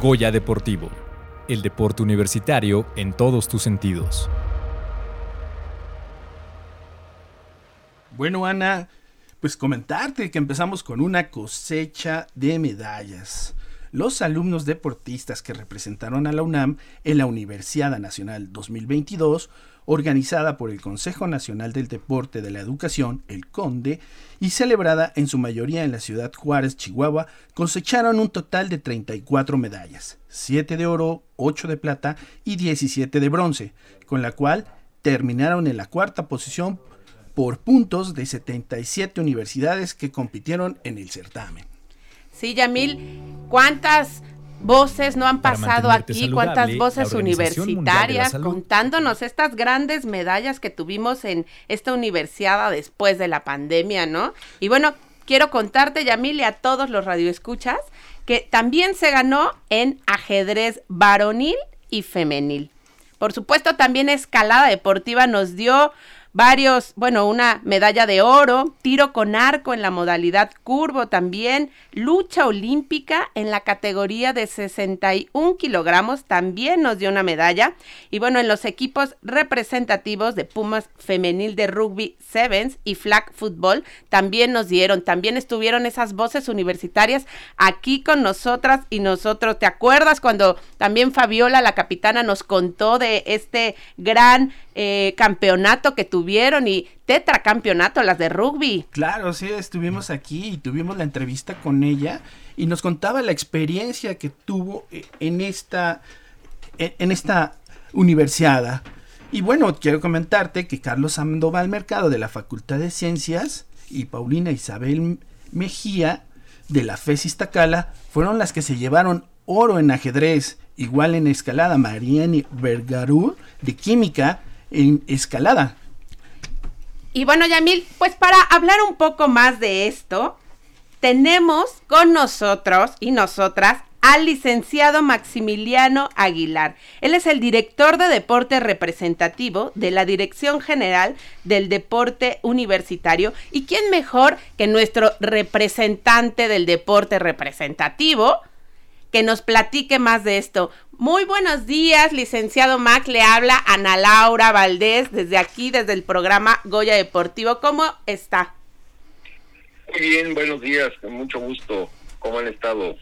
Goya Deportivo, el deporte universitario en todos tus sentidos. Bueno, Ana, pues comentarte que empezamos con una cosecha de medallas. Los alumnos deportistas que representaron a la UNAM en la Universidad Nacional 2022 organizada por el Consejo Nacional del Deporte de la Educación, el CONDE, y celebrada en su mayoría en la ciudad Juárez, Chihuahua, cosecharon un total de 34 medallas, 7 de oro, 8 de plata y 17 de bronce, con la cual terminaron en la cuarta posición por puntos de 77 universidades que compitieron en el certamen. Sí, Yamil, ¿cuántas voces no han pasado aquí, cuántas voces universitarias contándonos estas grandes medallas que tuvimos en esta universidad después de la pandemia, ¿no? Y bueno, quiero contarte, Yamil, y a todos los radioescuchas, que también se ganó en ajedrez varonil y femenil. Por supuesto, también escalada deportiva nos dio varios, bueno, una medalla de oro, tiro con arco en la modalidad curvo también, lucha olímpica en la categoría de 61 kilogramos también nos dio una medalla. Y bueno, en los equipos representativos de Pumas femenil de rugby sevens y flag football también nos dieron, también estuvieron esas voces universitarias aquí con nosotras y nosotros. ¿Te acuerdas cuando también Fabiola, la capitana, nos contó de este gran eh, campeonato que y tetracampeonato, las de rugby. Claro, sí, estuvimos aquí y tuvimos la entrevista con ella y nos contaba la experiencia que tuvo eh, en esta, en esta universidad. Y bueno, quiero comentarte que Carlos Sandoval Mercado de la Facultad de Ciencias y Paulina Isabel Mejía de la FES Iztacala fueron las que se llevaron oro en ajedrez, igual en escalada Mariani Vergarú de Química en escalada. Y bueno, Yamil, pues para hablar un poco más de esto, tenemos con nosotros y nosotras al licenciado Maximiliano Aguilar. Él es el director de deporte representativo de la Dirección General del Deporte Universitario. ¿Y quién mejor que nuestro representante del deporte representativo? que nos platique más de esto. Muy buenos días, licenciado Mac. Le habla Ana Laura Valdés desde aquí, desde el programa Goya Deportivo. ¿Cómo está? Muy bien, buenos días, con mucho gusto. ¿Cómo han estado?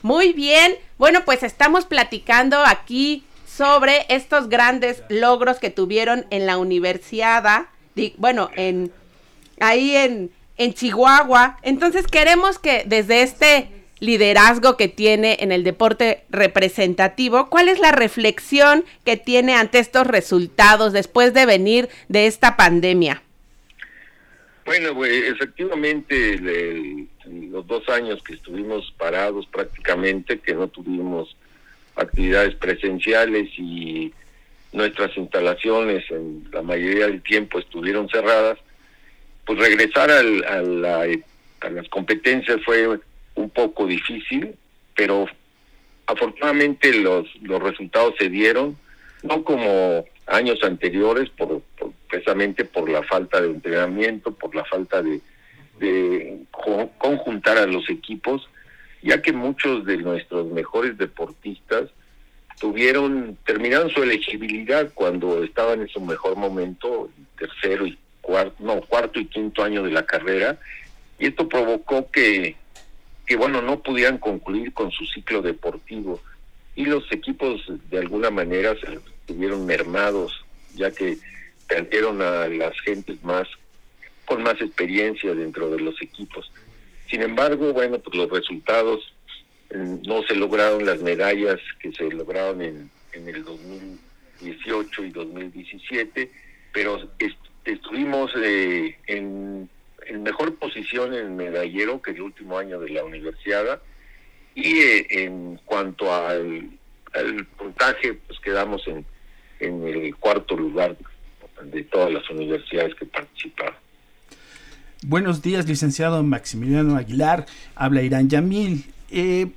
Muy bien. Bueno, pues estamos platicando aquí sobre estos grandes logros que tuvieron en la universidad, bueno, en ahí en, en Chihuahua. Entonces queremos que desde este liderazgo que tiene en el deporte representativo, ¿cuál es la reflexión que tiene ante estos resultados después de venir de esta pandemia? Bueno, pues, efectivamente, los dos años que estuvimos parados prácticamente, que no tuvimos actividades presenciales y nuestras instalaciones en la mayoría del tiempo estuvieron cerradas, pues regresar al, a, a las competencias fue un poco difícil, pero afortunadamente los, los resultados se dieron, no como años anteriores, por, precisamente por la falta de entrenamiento, por la falta de, de conjuntar a los equipos, ya que muchos de nuestros mejores deportistas tuvieron, terminaron su elegibilidad cuando estaban en su mejor momento, tercero y cuarto, no, cuarto y quinto año de la carrera, y esto provocó que que bueno, no pudieran concluir con su ciclo deportivo y los equipos de alguna manera se estuvieron mermados ya que perdieron a las gentes más con más experiencia dentro de los equipos. Sin embargo, bueno, pues los resultados mm, no se lograron las medallas que se lograron en, en el 2018 y 2017, pero estuvimos eh, en en mejor posición en medallero que el último año de la universidad y eh, en cuanto al, puntaje pues quedamos en, en el cuarto lugar de todas las universidades que participaron. Buenos días, licenciado Maximiliano Aguilar. Habla Irán Yamil. Eh,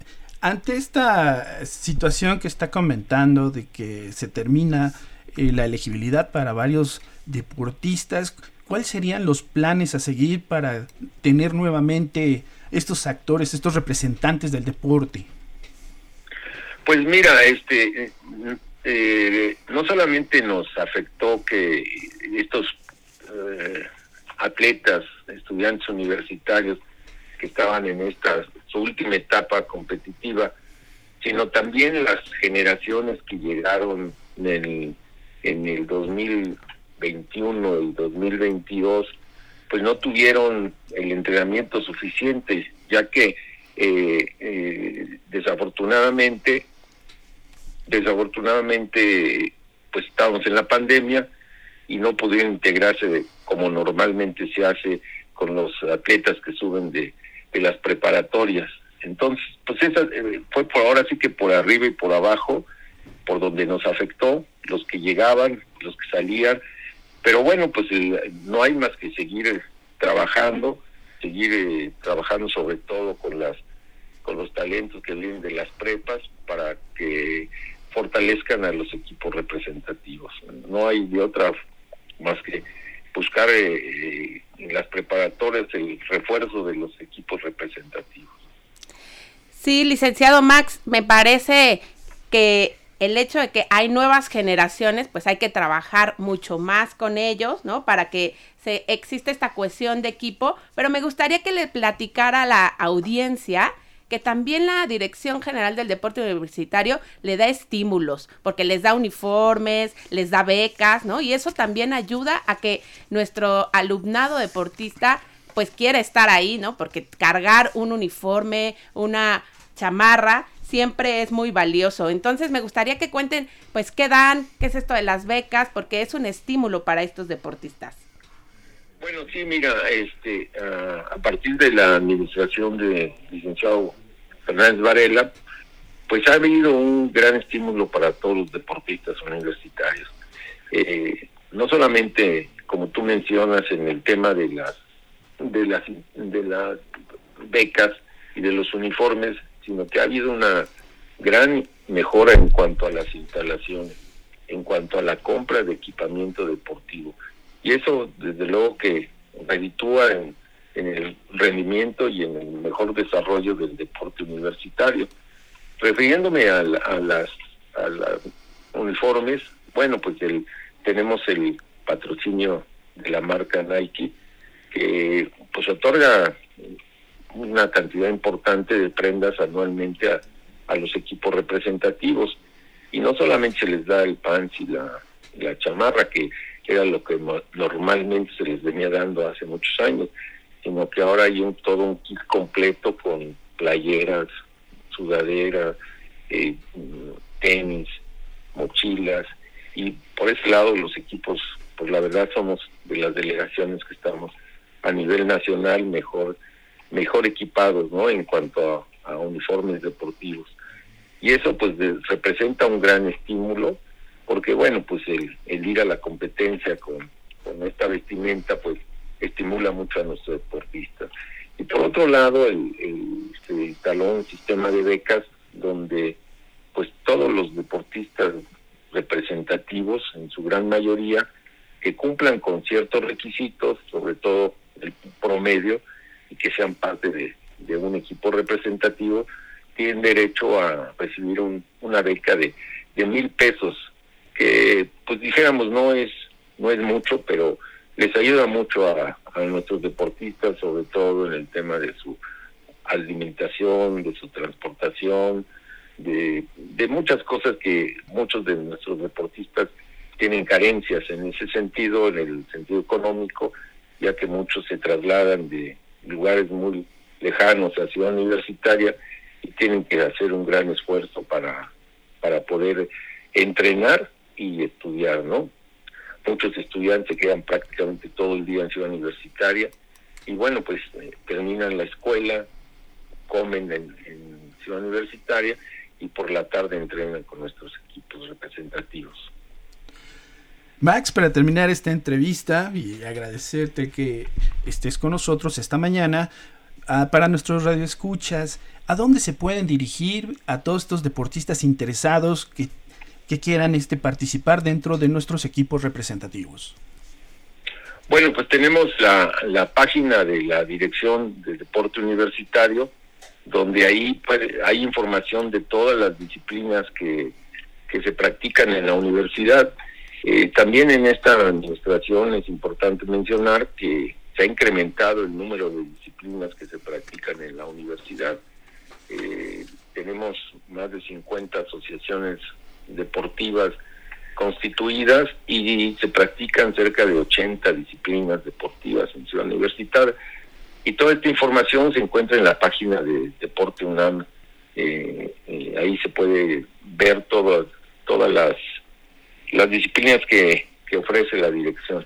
ante esta situación que está comentando de que se termina eh, la elegibilidad para varios deportistas, ¿cuáles serían los planes a seguir para tener nuevamente estos actores, estos representantes del deporte? Pues mira, este, eh, no solamente nos afectó que estos eh, atletas, estudiantes universitarios que estaban en esta su última etapa competitiva, sino también las generaciones que llegaron en el, en el 2021, el 2022, pues no tuvieron el entrenamiento suficiente, ya que eh, eh, desafortunadamente, desafortunadamente, pues estábamos en la pandemia y no pudieron integrarse como normalmente se hace con los atletas que suben de, de las preparatorias. Entonces, pues esa eh, fue por ahora sí que por arriba y por abajo, por donde nos afectó, los que llegaban, los que salían, pero bueno, pues no hay más que seguir eh, trabajando, seguir eh, trabajando sobre todo con las con los talentos que vienen de las prepas para que fortalezcan a los equipos representativos. No hay de otra más que buscar en las preparatorias el refuerzo de los equipos representativos. Sí, licenciado Max, me parece que el hecho de que hay nuevas generaciones, pues hay que trabajar mucho más con ellos, ¿no? Para que se existe esta cohesión de equipo, pero me gustaría que le platicara a la audiencia que también la Dirección General del Deporte Universitario le da estímulos, porque les da uniformes, les da becas, ¿no? Y eso también ayuda a que nuestro alumnado deportista pues quiere estar ahí, ¿no? Porque cargar un uniforme, una chamarra, siempre es muy valioso. Entonces me gustaría que cuenten, pues, qué dan, qué es esto de las becas, porque es un estímulo para estos deportistas. Bueno, sí, mira, este, a partir de la administración de licenciado Fernández Varela, pues ha habido un gran estímulo para todos los deportistas universitarios. Eh, no solamente, como tú mencionas, en el tema de las de las, de las becas y de los uniformes, sino que ha habido una gran mejora en cuanto a las instalaciones, en cuanto a la compra de equipamiento deportivo. Y eso, desde luego, que reditúa en, el rendimiento y en el mejor desarrollo del deporte universitario. Refiriéndome a las uniformes, bueno, pues el, tenemos el patrocinio de la marca Nike, que pues otorga una cantidad importante de prendas anualmente a, a los equipos representativos. Y no solamente se les da el pants y la, la chamarra que era lo que normalmente se les venía dando hace muchos años sino que ahora hay un todo un kit completo con playeras sudaderas eh, tenis mochilas. Y por ese lado los equipos pues la verdad somos de las delegaciones que estamos a nivel nacional mejor mejor equipados no en cuanto a, uniformes deportivos. Y eso pues representa un gran estímulo porque bueno pues el, el ir a la competencia con, con esta vestimenta pues estimula mucho a nuestros deportistas. Y por otro lado el, el, el talón sistema de becas donde pues todos los deportistas representativos en su gran mayoría que cumplan con ciertos requisitos sobre todo el promedio y que sean parte de, un equipo representativo, tienen derecho a recibir una beca de, mil pesos, que pues dijéramos no es, no es mucho, pero les ayuda mucho a, a nuestros deportistas, sobre todo en el tema de su alimentación, de su transportación, de, de muchas cosas que muchos de nuestros deportistas tienen carencias en ese sentido, en el sentido económico, ya que muchos se trasladan de lugares muy lejanos a Ciudad Universitaria y tienen que hacer un gran esfuerzo para, para poder entrenar y estudiar, ¿no? Muchos estudiantes quedan prácticamente todo el día en Ciudad Universitaria y bueno, pues eh, terminan la escuela, comen en, en Ciudad Universitaria y por la tarde entrenan con nuestros equipos representativos. Max, para terminar esta entrevista y agradecerte que estés con nosotros esta mañana, ah, para nuestros radioescuchas, ¿a dónde se pueden dirigir a todos estos deportistas interesados que, que quieran este, participar dentro de nuestros equipos representativos? Bueno, pues tenemos la, la página de la Dirección de Deporte Universitario, donde ahí hay información de todas las disciplinas que, que se practican en la universidad. Eh, también en esta administración es importante mencionar que se ha incrementado el número de disciplinas que se practican en la universidad. Eh, tenemos más de 50 asociaciones deportivas constituidas y se practican cerca de 80 disciplinas deportivas en Ciudad Universitaria. Y toda esta información se encuentra en la página de Deporte UNAM. Eh, eh, ahí se puede ver todas todas las, las disciplinas que, que ofrece la dirección.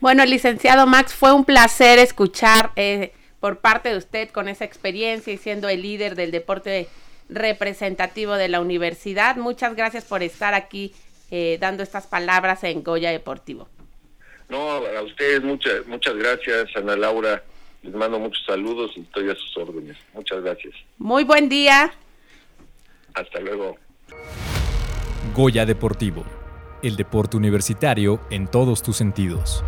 Bueno, licenciado Max, fue un placer escuchar eh, por parte de usted con esa experiencia y siendo el líder del deporte representativo de la universidad. Muchas gracias por estar aquí eh, dando estas palabras en Goya Deportivo. No, a ustedes muchas muchas gracias, Ana Laura. Les mando muchos saludos y estoy a sus órdenes. Muchas gracias. Muy buen día. Hasta luego. Goya Deportivo, el deporte universitario en todos tus sentidos.